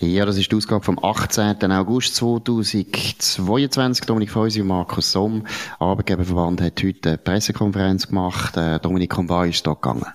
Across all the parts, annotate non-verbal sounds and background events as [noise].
Ja, das ist die Ausgabe vom 18. August 2022. Dominik Feusi und Markus Somm. Arbeitgeberverband hat heute eine Pressekonferenz gemacht. Äh, Dominik Kombay ist dort gegangen.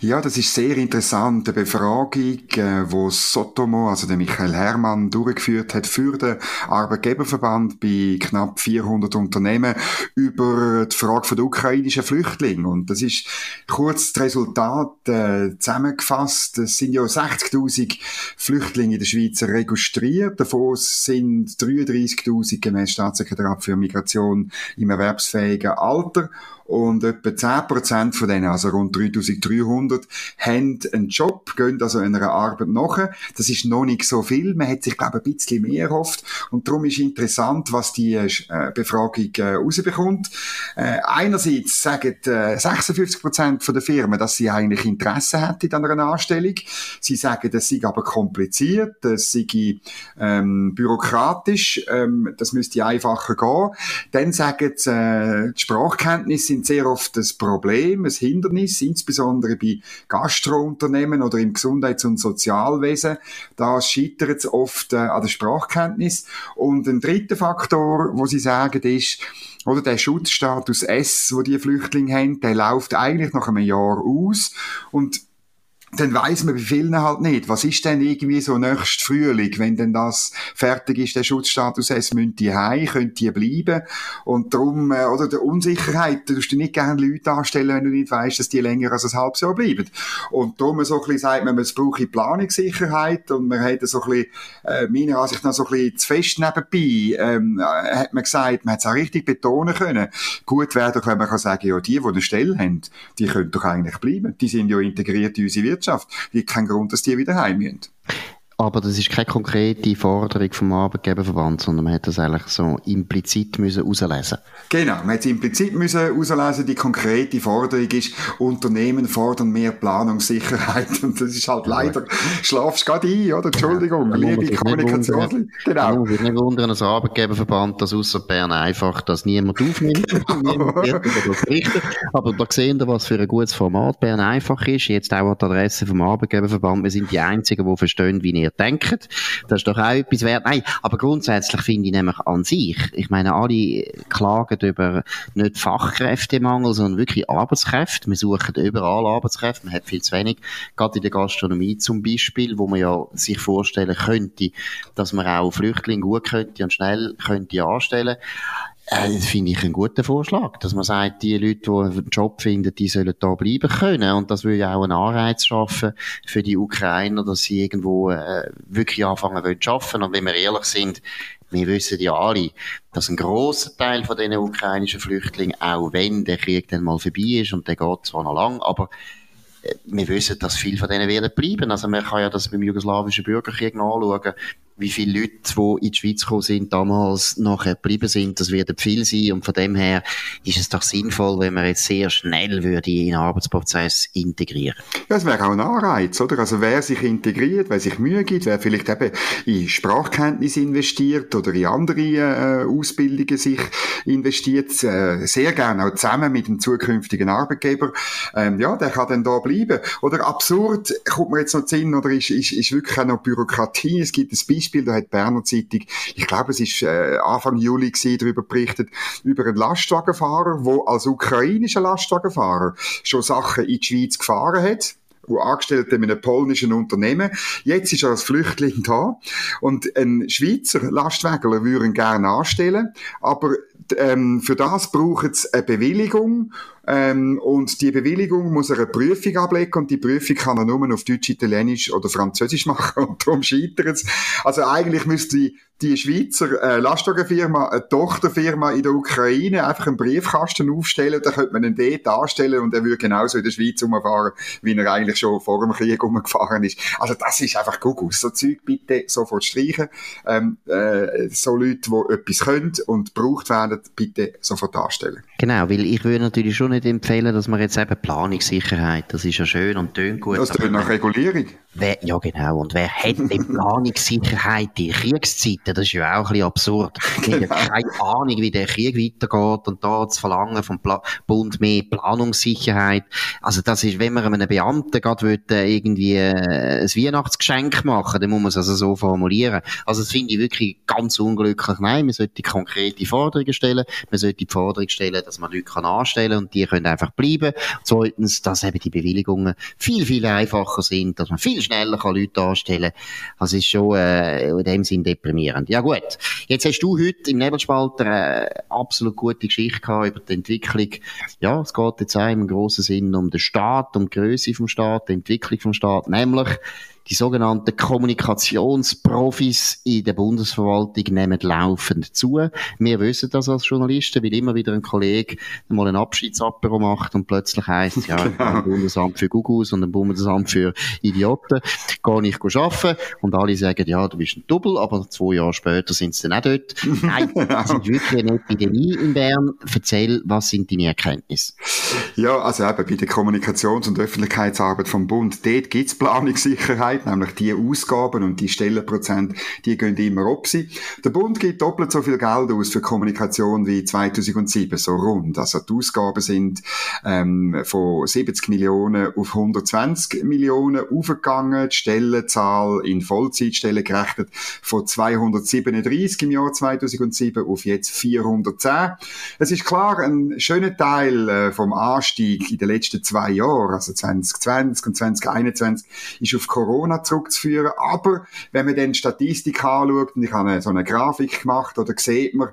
Ja, das ist sehr interessant. Eine Befragung, äh, wo Sotomo, also der Michael Hermann, durchgeführt hat für den Arbeitgeberverband bei knapp 400 Unternehmen über die Frage der ukrainischen Flüchtlinge. Und das ist kurz das Resultat äh, zusammengefasst. Es sind ja 60.000 Flüchtlinge in der Schweiz registriert. Davon sind 33.000 gemäß Staatssekretariat für Migration im erwerbsfähigen Alter und etwa 10% von denen, also rund 3300, haben einen Job, gehen also einer Arbeit nach. Das ist noch nicht so viel. Man hat sich, glaube ich, ein bisschen mehr erhofft. Und darum ist interessant, was die äh, Befragung äh, rausbekommt. Äh, einerseits sagen äh, 56% von der Firmen, dass sie eigentlich Interesse hätten an einer Anstellung. Sie sagen, das sei aber kompliziert, das sei ähm, bürokratisch, ähm, das müsste einfacher gehen. Dann sagen sie, äh, die Sprachkenntnisse sind sehr oft das Problem, ein Hindernis, insbesondere bei Gastrounternehmen oder im Gesundheits- und Sozialwesen. Da scheitert es oft äh, an der Sprachkenntnis. Und ein dritter Faktor, wo sie sagen, ist, oder der Schutzstatus S, wo die Flüchtlinge haben, der läuft eigentlich nach einem Jahr aus. Und dann weiß man bei vielen halt nicht, was ist denn irgendwie so nächst Frühling, wenn denn das fertig ist, der Schutzstatus, es müssen die heim, können die bleiben und darum, äh, oder der Unsicherheit, du dir nicht gerne Leute anstellen, wenn du nicht weißt, dass die länger als ein halbes Jahr bleiben. Und darum so ein bisschen sagt man, es braucht Planungssicherheit und man hat so ein bisschen, äh, meiner Ansicht nach so ein bisschen zu fest nebenbei, ähm, äh, hat man gesagt, man hat es auch richtig betonen können. Gut wäre doch, wenn man kann sagen, ja, die, die eine Stelle haben, die können doch eigentlich bleiben. Die sind ja integriert in unsere Wirtschaft. Wirtschaft. Gibt keinen Grund, dass die wieder heim müssen. Aber das ist keine konkrete Forderung vom Arbeitgeberverband, sondern man hätte das eigentlich so implizit müssen rauslesen Genau, man hätte es implizit müssen rauslesen. Die konkrete Forderung ist, Unternehmen fordern mehr Planungssicherheit. [laughs] Und das ist halt leider, schlafst gerade ein, oder? Entschuldigung, ja, liebe Kommunikation. Genau. Ich würde nicht wundern, als Arbeitgeberverband, dass außer Bern einfach, dass niemand aufnimmt, [laughs] niemand Aber da sehen wir, was für ein gutes Format Bern einfach ist. Jetzt auch an die Adresse vom Arbeitgeberverband. Wir sind die Einzigen, die verstehen, wie ihr ihr denkt. Das ist doch auch etwas wert. Nein, aber grundsätzlich finde ich nämlich an sich, ich meine, alle klagen über nicht Fachkräftemangel, sondern wirklich Arbeitskräfte. Wir suchen überall Arbeitskräfte, man hat viel zu wenig. Gerade in der Gastronomie zum Beispiel, wo man ja sich vorstellen könnte, dass man auch Flüchtlinge gut könnte und schnell könnte anstellen. Äh, das finde ich einen guten Vorschlag, dass man sagt, die Leute, die einen Job finden, die sollen da bleiben können. Und das würde ja auch einen Anreiz schaffen für die Ukrainer, dass sie irgendwo äh, wirklich anfangen wollen zu arbeiten. Und wenn wir ehrlich sind, wir wissen ja alle, dass ein grosser Teil von diesen ukrainischen Flüchtlingen, auch wenn der Krieg dann mal vorbei ist, und der geht zwar noch lang, aber äh, wir wissen, dass viele von denen werden bleiben. Also man kann ja das beim jugoslawischen Bürgerkrieg nachschauen wie viele Leute, die in die Schweiz gekommen sind, damals nachher geblieben sind, das wird viel sein. Und von dem her ist es doch sinnvoll, wenn man jetzt sehr schnell würde in den Arbeitsprozess integrieren. Ja, es wäre auch ein Anreiz, oder? Also wer sich integriert, wer sich Mühe gibt, wer vielleicht eben in Sprachkenntnis investiert oder in andere äh, Ausbildungen sich investiert, äh, sehr gerne auch zusammen mit dem zukünftigen Arbeitgeber, ähm, ja, der kann dann da bleiben. Oder absurd, kommt mir jetzt noch Sinn, oder ist, ist, ist wirklich auch noch Bürokratie. Es gibt ein Beispiel, Beispiel, da hat Berner Zeitung, ich glaube, es ist äh, Anfang Juli gewesen, darüber berichtet, über einen Lastwagenfahrer, der als ukrainischer Lastwagenfahrer schon Sachen in die Schweiz gefahren hat wo angestellt in einem polnischen Unternehmen. Jetzt ist er als Flüchtling da. Und ein Schweizer Lastwagenler würde ihn gerne anstellen, aber ähm, für das braucht es eine Bewilligung ähm, und die Bewilligung muss er eine Prüfung ablegen und die Prüfung kann er nur auf Deutsch, Italienisch oder Französisch [laughs] machen und darum scheitert es. Also eigentlich müsste die Schweizer äh, Lastwagenfirma, eine Tochterfirma in der Ukraine, einfach einen Briefkasten aufstellen, da könnte man ihn dort anstellen und er würde genauso in der Schweiz umfahren, wie er eigentlich schon vor dem Krieg umgefahren ist. Also das ist einfach Google. So Zeug bitte sofort streichen. Ähm, äh, so Leute, die etwas können und gebraucht werden, bitte sofort anstellen. Genau, weil ich würde natürlich schon nicht nicht empfehlen, dass man jetzt eben Planungssicherheit, das ist ja schön und tönt gut. Das tönt nach Regulierung. Wer, ja, genau. Und wer hat denn Planungssicherheit in Kriegszeiten? Das ist ja auch ein bisschen absurd. Genau. [laughs] Ich habe keine Ahnung, wie der Krieg weitergeht und da zu verlangen vom Pla Bund mehr Planungssicherheit. Also das ist, wenn man einem Beamten gerade will, äh, irgendwie äh, ein Weihnachtsgeschenk machen, dann muss man es also so formulieren. Also das finde ich wirklich ganz unglücklich. Nein, man sollte konkrete Forderungen stellen. Man sollte die Forderung stellen, dass man Leute kann anstellen und die können einfach bleiben. Zweitens, dass eben die Bewilligungen viel, viel einfacher sind, dass man viel schneller kann Leute anstellen kann. Also ist schon äh, in dem Sinn deprimierend. Ja gut, jetzt hast du heute im Nebelspalter eine absolut gute Geschichte gehabt über die Entwicklung. Ja, es geht jetzt auch im grossen Sinn um den Staat, um die Größe vom Staat, die Entwicklung vom Staat, nämlich die sogenannten Kommunikationsprofis in der Bundesverwaltung nehmen laufend zu. Wir wissen das als Journalisten, weil immer wieder ein Kollege mal ein Abschiedsapero macht und plötzlich heisst, ja, [laughs] genau. ein Bundesamt für Gugus und ein Bundesamt für Idioten, gar nicht arbeiten. Und alle sagen, ja, du bist ein Double, aber zwei Jahre später sind sie dann auch dort. [laughs] Nein, das ist wirklich eine Epidemie in Bern. Erzähl, was sind deine Erkenntnisse? Ja, also eben bei der Kommunikations- und Öffentlichkeitsarbeit vom Bund, dort gibt's Planungssicherheit sagt, nämlich die Ausgaben und die Stellenprozent, die gehen immer ab sie. Der Bund gibt doppelt so viel Geld aus für Kommunikation wie 2007, so rund. Also die Ausgaben sind ähm, von 70 Millionen auf 120 Millionen aufgegangen, die Stellenzahl in Vollzeitstellen gerechnet von 237 im Jahr 2007 auf jetzt 410. Es ist klar, ein schöner Teil äh, vom Anstieg in den letzten zwei Jahren, also 2020 und 2021, ist auf Corona Corona zurückzuführen. Aber wenn man dann Statistik anschaut, und ich habe so eine Grafik gemacht, oder sieht man,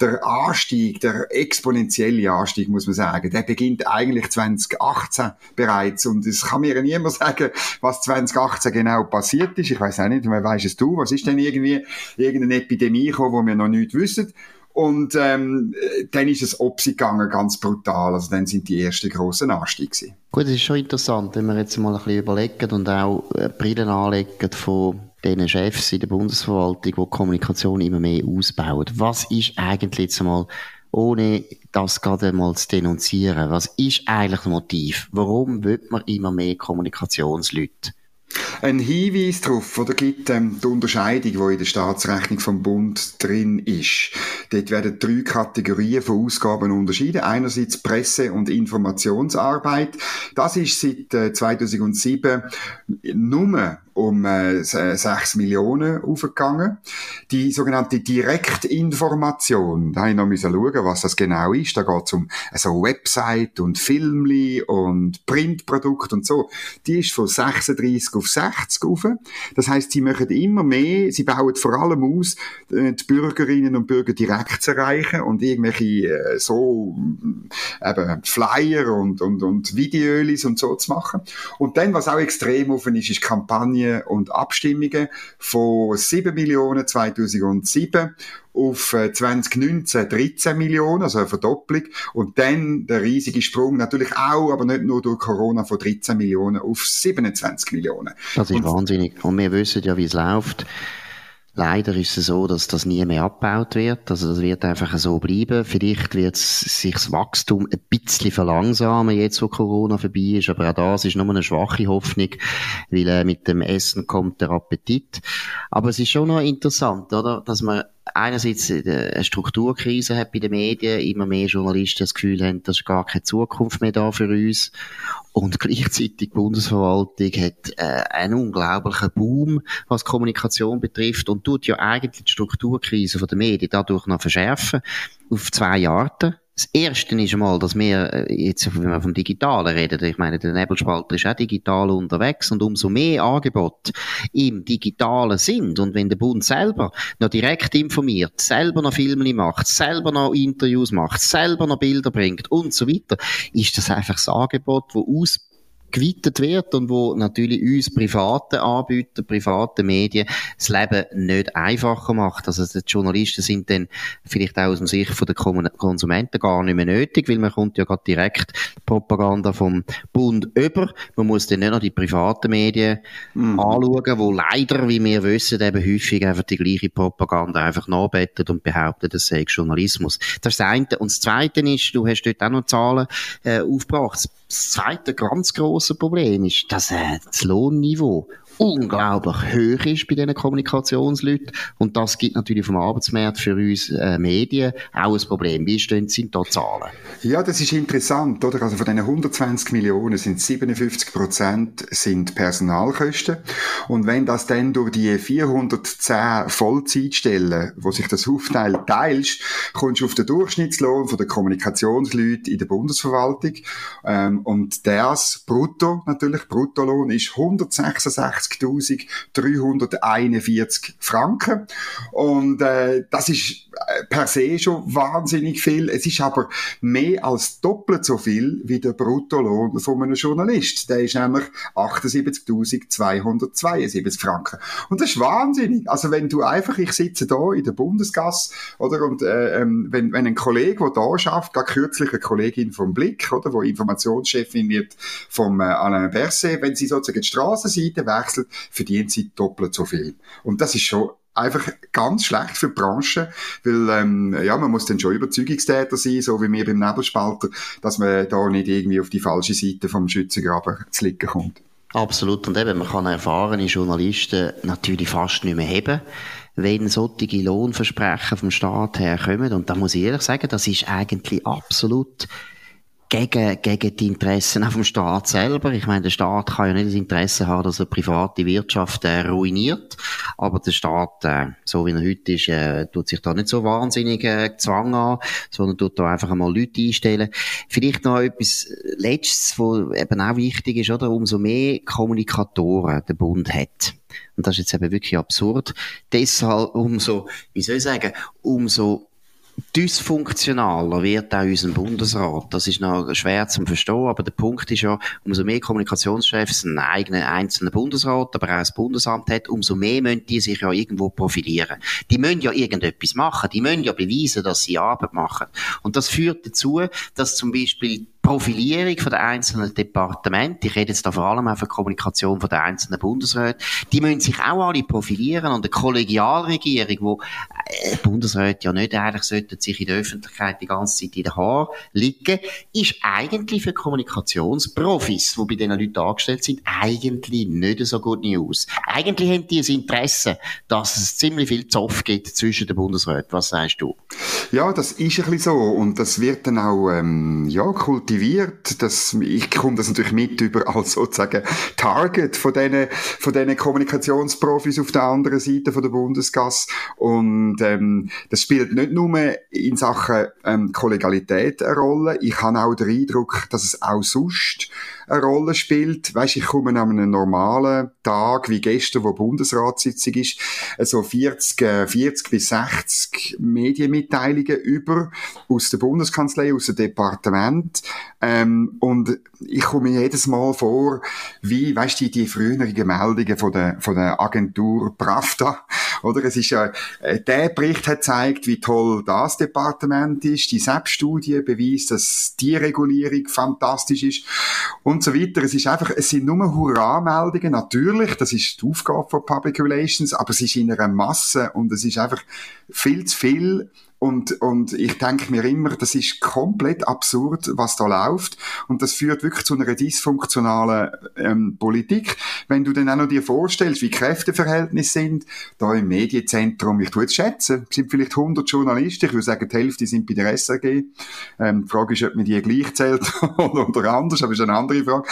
der Anstieg, der exponentielle Anstieg, muss man sagen, der beginnt eigentlich 2018 bereits. Und es kann mir niemand sagen, was 2018 genau passiert ist. Ich weiß auch nicht, wer weiß es du? Was ist denn irgendwie irgendeine Epidemie gekommen, wo wir noch nicht wissen? Und ähm, dann ist es Opsi gegangen, ganz brutal. Also dann sind die ersten grossen Anstiege. Gut, das ist schon interessant, wenn wir jetzt mal ein bisschen überlegen und auch äh, Brillen anlegen von den Chefs in der Bundesverwaltung, die, die Kommunikation immer mehr ausbauen. Was ist eigentlich jetzt mal ohne das gerade mal zu denunzieren, was ist eigentlich das Motiv? Warum wird man immer mehr Kommunikationsleute? Ein Hinweis darauf, oder gibt ähm, die Unterscheidung, die in der Staatsrechnung vom Bund drin ist. Dort werden drei Kategorien von Ausgaben unterschieden. Einerseits Presse- und Informationsarbeit. Das ist seit äh, 2007 nur um äh, 6 Millionen aufgegangen. Die sogenannte Direktinformation, da habe ich noch schauen, was das genau ist. Da geht es um also Website und Filmli und Printprodukt und so. Die ist von 36 auf 60 auf. Das heißt, sie machen immer mehr, sie bauen vor allem aus, äh, die Bürgerinnen und Bürger direkt zu erreichen und irgendwelche äh, so eben Flyer und, und, und Videos und so zu machen. Und dann, was auch extrem offen ist, ist Kampagne Kampagnen und Abstimmungen von 7 Millionen 2007 auf 2019 äh, 13 Millionen, also eine Verdopplung. Und dann der riesige Sprung, natürlich auch, aber nicht nur durch Corona, von 13 Millionen auf 27 Millionen. Das ist und, wahnsinnig. Und wir wissen ja, wie es läuft. Leider ist es so, dass das nie mehr abgebaut wird. Also das wird einfach so bleiben. Vielleicht wird sich das Wachstum ein bisschen verlangsamen, jetzt wo Corona vorbei ist. Aber auch das ist nur eine schwache Hoffnung, weil äh, mit dem Essen kommt der Appetit. Aber es ist schon noch interessant, oder, dass man einerseits äh, eine Strukturkrise hat bei den Medien, immer mehr Journalisten das Gefühl haben, dass gar keine Zukunft mehr da für uns. Und gleichzeitig die Bundesverwaltung hat äh, einen unglaublichen Boom, was Kommunikation betrifft und tut ja eigentlich die Strukturkrise der Medien dadurch noch verschärfen auf zwei Arten. Das Erste ist einmal, dass wir äh, jetzt, wenn wir vom Digitalen reden, ich meine, der Nebelspalter ist auch digital unterwegs und umso mehr Angebote im Digitalen sind und wenn der Bund selber noch direkt informiert, selber noch Filme macht, selber noch Interviews macht, selber noch Bilder bringt und so weiter, ist das einfach das Angebot, das aus geweitet wird und wo natürlich uns private Anbieter, private Medien das Leben nicht einfacher macht. Also die Journalisten sind dann vielleicht auch aus dem Sicht der Konsumenten gar nicht mehr nötig, weil man kommt ja gerade direkt Propaganda vom Bund über. Man muss dann nicht noch die privaten Medien mhm. anschauen, wo leider, wie wir wissen, eben häufig einfach die gleiche Propaganda einfach nachbettet und behauptet, das sei Journalismus. Das ist das eine. Und das zweite ist, du hast dort auch noch Zahlen äh, aufgebracht. Das zweite ganz große Problem ist, dass äh, das Lohnniveau unglaublich hoch ist bei diesen Kommunikationsleuten. Und das gibt natürlich vom Arbeitsmarkt für uns äh, Medien auch ein Problem. Wie stehen sind da Zahlen? Ja, das ist interessant, oder? Also von diesen 120 Millionen sind 57 Prozent sind Personalkosten. Und wenn das dann durch die 410 Vollzeitstellen, wo sich das aufteilt, teilst, kommst du auf den Durchschnittslohn von der Kommunikationsleute in der Bundesverwaltung. Ähm, und das brutto, natürlich, Bruttolohn ist 166 20.341 Franken. Und äh, das ist äh, per se schon wahnsinnig viel. Es ist aber mehr als doppelt so viel wie der Bruttolohn von einem Journalist. Der ist nämlich 78.272 Franken. Und das ist wahnsinnig. Also wenn du einfach, ich sitze da in der Bundesgasse, oder, und äh, ähm, wenn, wenn ein Kollege, der da schafft, gerade kürzlich eine Kollegin vom Blick, oder, wo Informationschefin wird vom äh, Alain Berset, wenn sie sozusagen die Strassenseite wechselt, wechselt, verdient sie doppelt so viel. Und das ist schon einfach ganz schlecht für die Branche, weil ähm, ja, man muss dann schon Überzeugungstäter sein, so wie wir beim Nebelspalter, dass man da nicht irgendwie auf die falsche Seite vom Schützengraben zu liegen kommt. Absolut. Und eben, man kann erfahrene Journalisten natürlich fast nicht mehr haben, wenn solche Lohnversprechen vom Staat herkommen. Und da muss ich ehrlich sagen, das ist eigentlich absolut gegen, gegen die Interessen auch vom Staat selber. Ich meine, der Staat kann ja nicht das Interesse haben, dass er private Wirtschaft äh, ruiniert. Aber der Staat, äh, so wie er heute ist, äh, tut sich da nicht so wahnsinnig äh, Zwang an, sondern tut da einfach einmal Leute einstellen. Vielleicht noch etwas Letztes, was eben auch wichtig ist, oder? Umso mehr Kommunikatoren der Bund hat. Und das ist jetzt eben wirklich absurd. Deshalb umso, wie soll ich sagen, umso dysfunktionaler wird auch unser Bundesrat. Das ist noch schwer zu verstehen, aber der Punkt ist ja, umso mehr Kommunikationschefs einen eigenen einzelnen Bundesrat, aber auch ein Bundesamt hat, umso mehr müssen die sich ja irgendwo profilieren. Die müssen ja irgendetwas machen, die müssen ja beweisen, dass sie Arbeit machen. Und das führt dazu, dass zum Beispiel Profilierung von den einzelnen Departementen, ich rede jetzt da vor allem auch von Kommunikation von den einzelnen Bundesräten, die müssen sich auch alle profilieren und eine Kollegialregierung, wo äh, Bundesräte ja nicht eigentlich sollten sich in der Öffentlichkeit die ganze Zeit in den Haaren liegen, ist eigentlich für Kommunikationsprofis, die bei diesen Leuten angestellt sind, eigentlich nicht so gut News. Eigentlich haben die ein Interesse, dass es ziemlich viel Zoff gibt zwischen den Bundesräten. Was sagst du? Ja, das ist ein bisschen so und das wird dann auch ähm, ja, kultiviert motiviert. Das, ich komme das natürlich mit über als sozusagen Target von diesen, von diesen Kommunikationsprofis auf der anderen Seite von der Bundesgasse. Und ähm, das spielt nicht nur in Sachen ähm, Kollegialität eine Rolle. Ich habe auch den Eindruck, dass es auch sonst eine Rolle spielt. Weißt, ich komme an einem normalen Tag, wie gestern, wo Bundesratssitzung ist, so 40, 40 äh, bis 60 Medienmitteilungen über aus der Bundeskanzlei, aus dem Departement. Ähm, und ich komme jedes Mal vor, wie, weißt du, die, früheren Meldungen von der, von der Agentur Pravda, [laughs] oder? Es ist ja, äh, der Bericht hat gezeigt, wie toll das Departement ist. Die SEP-Studie beweist, dass die Regulierung fantastisch ist und so weiter. Es ist einfach, es sind nur Hurra-Meldungen. Natürlich, das ist die Aufgabe von Public Relations, aber es ist in einer Masse und es ist einfach viel zu viel und, und ich denke mir immer, das ist komplett absurd, was da läuft. Und das führt wirklich zu einer dysfunktionalen ähm, Politik. Wenn du dann auch noch dir vorstellst, wie Kräfteverhältnisse sind, da im Medienzentrum, ich tue jetzt schätzen, sind vielleicht 100 Journalisten, ich würde sagen, die Hälfte sind bei der SRG. Ähm, die Frage ist, ob man die gleich zählt [laughs] oder anders, aber ist eine andere Frage.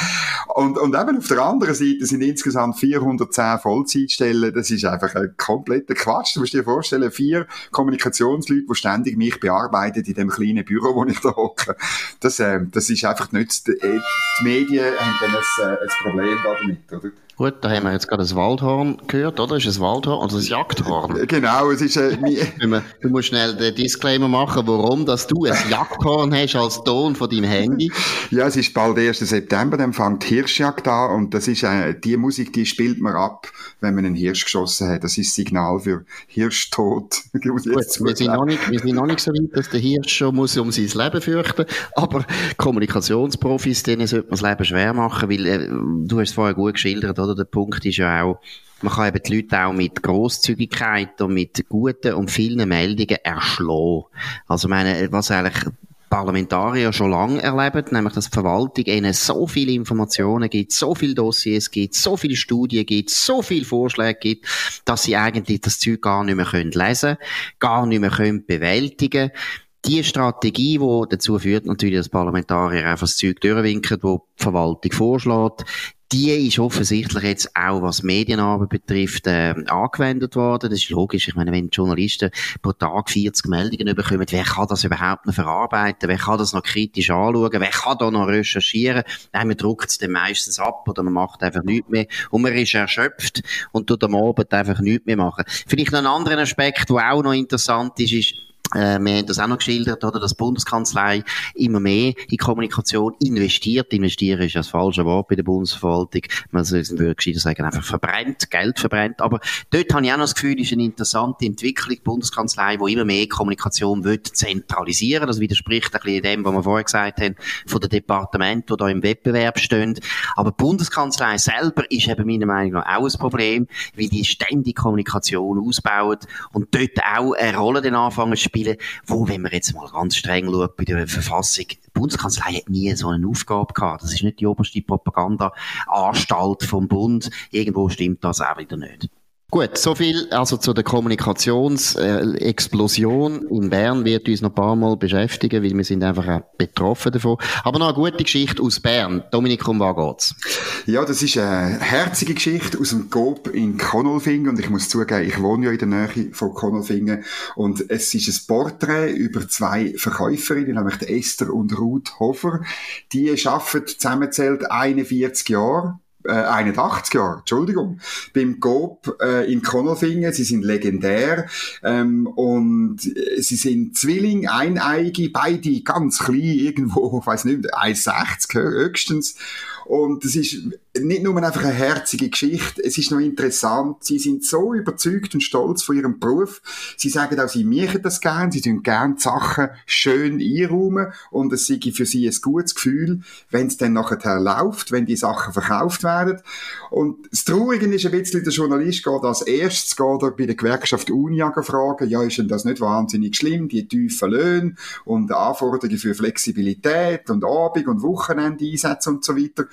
Und, und eben auf der anderen Seite sind insgesamt 410 Vollzeitstellen. Das ist einfach ein kompletter Quatsch. Du musst dir vorstellen, vier Kommunikationsleute, ständig mich bearbeitet in dem kleinen Büro, wo ich da hocke. Das, äh, das ist einfach nicht, die, die Medien haben dann ein, äh, ein Problem damit, oder? Gut, da haben wir jetzt gerade ein Waldhorn gehört, oder? Ist es ein Waldhorn oder ein Jagdhorn? Genau, es ist äh, [laughs] Du musst schnell den Disclaimer machen, warum dass du ein Jagdhorn hast als Ton von deinem Handy. [laughs] Ja, es ist bald 1. September, dann fängt die Hirschjagd an und das ist äh, die Musik, die spielt man ab, wenn man einen Hirsch geschossen hat. Das ist das Signal für Hirschtod. [laughs] Gut, wir, sind noch nicht, wir sind noch nicht so weit, dass der Hirsch schon muss um sein Leben fürchten aber Kommunikationsprofis, denen sollte man das Leben schwer machen, weil äh, du hast es vorher gut geschildert, oder? Der Punkt ist ja auch, man kann eben die Leute auch mit Grosszügigkeit und mit guten und vielen Meldungen erschlagen. Also, meine, was eigentlich Parlamentarier schon lange erleben, nämlich dass die Verwaltung ihnen so viele Informationen gibt, so viele Dossiers gibt, so viele Studien gibt, so viele Vorschläge gibt, dass sie eigentlich das Zeug gar nicht mehr können lesen gar nicht mehr können bewältigen die Strategie, die dazu führt, natürlich, dass Parlamentarier einfach das Zeug durchwinken, wo die Verwaltung vorschlägt, die ist offensichtlich jetzt auch, was Medienarbeit betrifft, äh, angewendet worden. Das ist logisch. Ich meine, wenn Journalisten pro Tag 40 Meldungen bekommen, wer kann das überhaupt noch verarbeiten? Wer kann das noch kritisch anschauen? Wer kann da noch recherchieren? Nein, man druckt es dann meistens ab oder man macht einfach nichts mehr. Und man ist erschöpft und tut am Abend einfach nichts mehr machen. Vielleicht noch ein anderer Aspekt, der auch noch interessant ist, ist, äh, wir haben das auch noch geschildert, oder, dass die Bundeskanzlei immer mehr in Kommunikation investiert. Investieren ist das falsche Wort bei der Bundesverwaltung. Man würde gescheiter sagen, einfach verbrennt, Geld verbrennt. Aber dort habe ich auch noch das Gefühl, ist eine interessante Entwicklung, die Bundeskanzlei, die immer mehr Kommunikation will zentralisieren. Das widerspricht ein bisschen dem, was wir vorher gesagt haben, von den Departementen, die da im Wettbewerb stehen. Aber die Bundeskanzlei selber ist eben meiner Meinung nach auch ein Problem, wie die ständig Kommunikation ausbaut und dort auch eine Rolle den anfangen zu spielen, wo, wenn man jetzt mal ganz streng schaut bei der Verfassung, die Bundeskanzlei hat nie so eine Aufgabe gehabt. Das ist nicht die oberste Propagandaanstalt vom Bund. Irgendwo stimmt das auch wieder nicht. Gut, so viel also zu der Kommunikationsexplosion in Bern wird uns noch ein paar Mal beschäftigen, weil wir sind einfach auch betroffen davon. Aber noch eine gute Geschichte aus Bern. Dominik, um was geht's? Ja, das ist eine herzige Geschichte aus dem Coop in Konolfingen und ich muss zugeben, ich wohne ja in der Nähe von Konolfingen und es ist ein Porträt über zwei Verkäuferinnen, nämlich Esther und Ruth Hofer. Die arbeiten zusammenzählt 41 Jahre äh, 81 Jahre, Entschuldigung, beim GOP äh, in Konolfingen. Sie sind legendär ähm, und äh, sie sind Zwilling, Eineige, beide ganz klein, irgendwo, ich [laughs] weiß nicht, 1,60 höchstens. Und es ist nicht nur einfach eine herzige Geschichte, es ist noch interessant. Sie sind so überzeugt und stolz von ihrem Beruf. Sie sagen auch, sie machen das gern, sie tun gern Sachen schön einräumen und es sei für sie ein gutes Gefühl, wenn es dann nachher läuft, wenn die Sachen verkauft werden. Und das Traurige ist ein bisschen, der Journalist geht als erstes geht er bei der Gewerkschaft Unia fragen, ja, ist denn das nicht wahnsinnig schlimm, die tiefen Löhne und Anforderungen für Flexibilität und Abend- und Wochenende Einsätze und so weiter.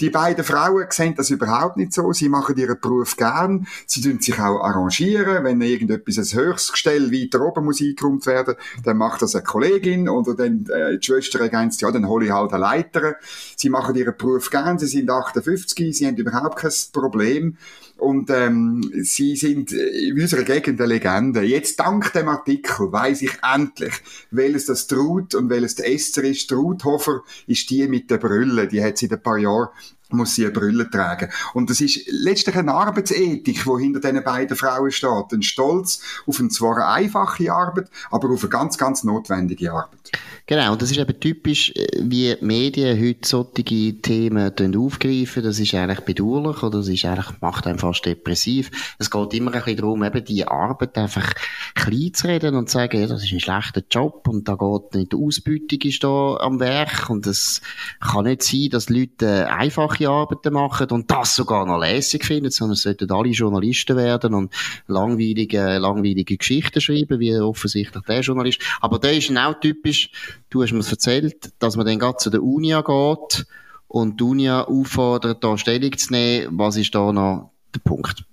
Die beiden Frauen sehen das überhaupt nicht so. Sie machen ihren Beruf gern. Sie tun sich auch arrangieren. Wenn irgendetwas als höchstes Gestell weiter oben muss eingeräumt werden, dann macht das eine Kollegin oder dann äh, die Schwester ergänzt, ja, dann hole ich halt eine Leiter. Sie machen ihren Beruf gern. Sie sind 58. Sie haben überhaupt kein Problem. Und ähm, sie sind in unserer Gegend eine Legende. Jetzt dank dem Artikel weiß ich endlich, welches das Trud und welches der Esther ist. Trudhofer ist die mit der Brille. Die hat sie in ein paar Jahren muss sie eine Brille tragen. Und das ist letztlich eine Arbeitsethik, die hinter diesen beiden Frauen steht. Ein Stolz auf eine zwar einfache Arbeit, aber auf eine ganz, ganz notwendige Arbeit. Genau, und das ist eben typisch, äh, wie die Medien heute solche Themen aufgreifen. Das ist eigentlich bedauerlich, oder das ist eigentlich, macht einen fast depressiv. Es geht immer ein bisschen darum, eben die Arbeit einfach klein zu reden und zu sagen, ja, das ist ein schlechter Job und da geht nicht, die Ausbeutung ist da am Werk und es kann nicht sein, dass Leute einfache einfache Arbeiten machen und das sogar noch lässig finden, sondern es sollten alle Journalisten werden und langweilige, langweilige Geschichten schreiben, wie offensichtlich der Journalist. Aber der ist auch typisch, du hast mir erzählt, dass man dann gerade zu der Unia geht und die Unia auffordert, da Stellung zu nehmen. Was ist da noch der Punkt?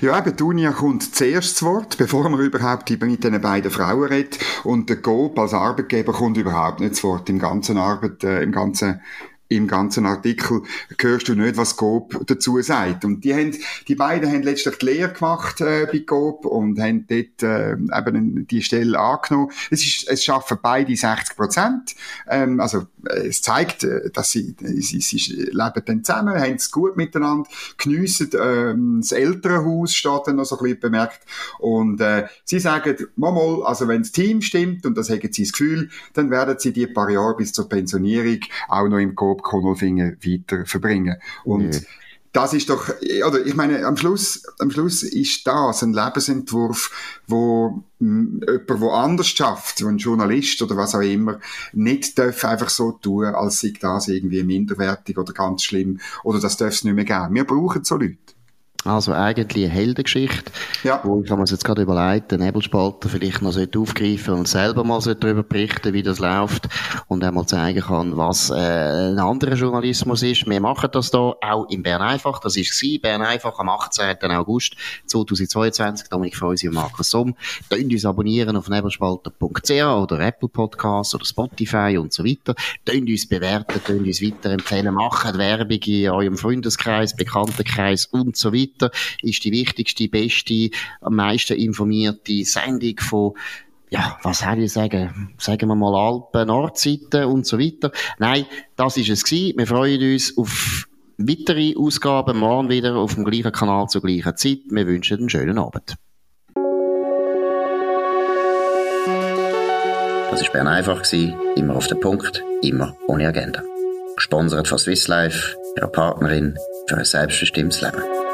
Ja, eben, die Unia kommt zuerst zu Wort, bevor man überhaupt mit den beiden Frauen redet. Und der GOP als Arbeitgeber kommt überhaupt nicht zu Wort im ganzen Arbeit, äh, im ganzen im ganzen Artikel hörst du nicht, was Coop dazu sagt. Und die haben, die beiden haben letztlich die Lehre gemacht äh, bei Coop und haben dort äh, eben die Stelle angenommen. Es ist, es schaffen beide 60 Prozent. Ähm, also äh, es zeigt, äh, dass sie, sie, sie leben dann zusammen, haben es gut miteinander, geniessen ähm, das Elternhaus steht dann noch so ein bisschen bemerkt und äh, sie sagen, mal, also wenn das Team stimmt und das haben sie das Gefühl, dann werden sie die paar Jahre bis zur Pensionierung auch noch im Coop Jakob Konolfinger weiter verbringen. Und ja. das ist doch, oder ich meine, am Schluss, am Schluss ist das ein Lebensentwurf, wo hm, jemand, der anders schafft, ein Journalist oder was auch immer, nicht darf einfach so tun, als sei das irgendwie minderwertig oder ganz schlimm oder das darf es nicht mehr geben. Wir brauchen so Leute. Also eigentlich eine Heldengeschichte, ja. wo ich mir jetzt gerade überlegt, den Nebelspalter vielleicht noch aufgreifen und selber mal darüber berichten, wie das läuft und einmal zeigen kann, was äh, ein anderer Journalismus ist. Wir machen das da auch in Bern einfach. Das ist sie Bern einfach am 18. August 2022. Dominik Freusi und Markus Somm. Könnt uns abonnieren auf nebelspalter.ch oder Apple Podcasts oder Spotify und so weiter. Könnt uns bewerten, könnt uns weiterempfehlen, machen Werbung in eurem Freundeskreis, Bekanntenkreis und so weiter weiter, ist die wichtigste, beste, am meisten informierte Sendung von ja, was soll ich sagen? Sagen wir mal Alpen, Nordseite und so weiter. Nein, das ist es gewesen. Wir freuen uns auf weitere Ausgaben, morgen wieder auf dem gleichen Kanal zur gleichen Zeit. Wir wünschen einen schönen Abend. Das war Bern einfach, immer auf den Punkt, immer ohne Agenda. Gesponsert von Swiss Life, ihrer Partnerin für ein selbstbestimmtes Leben.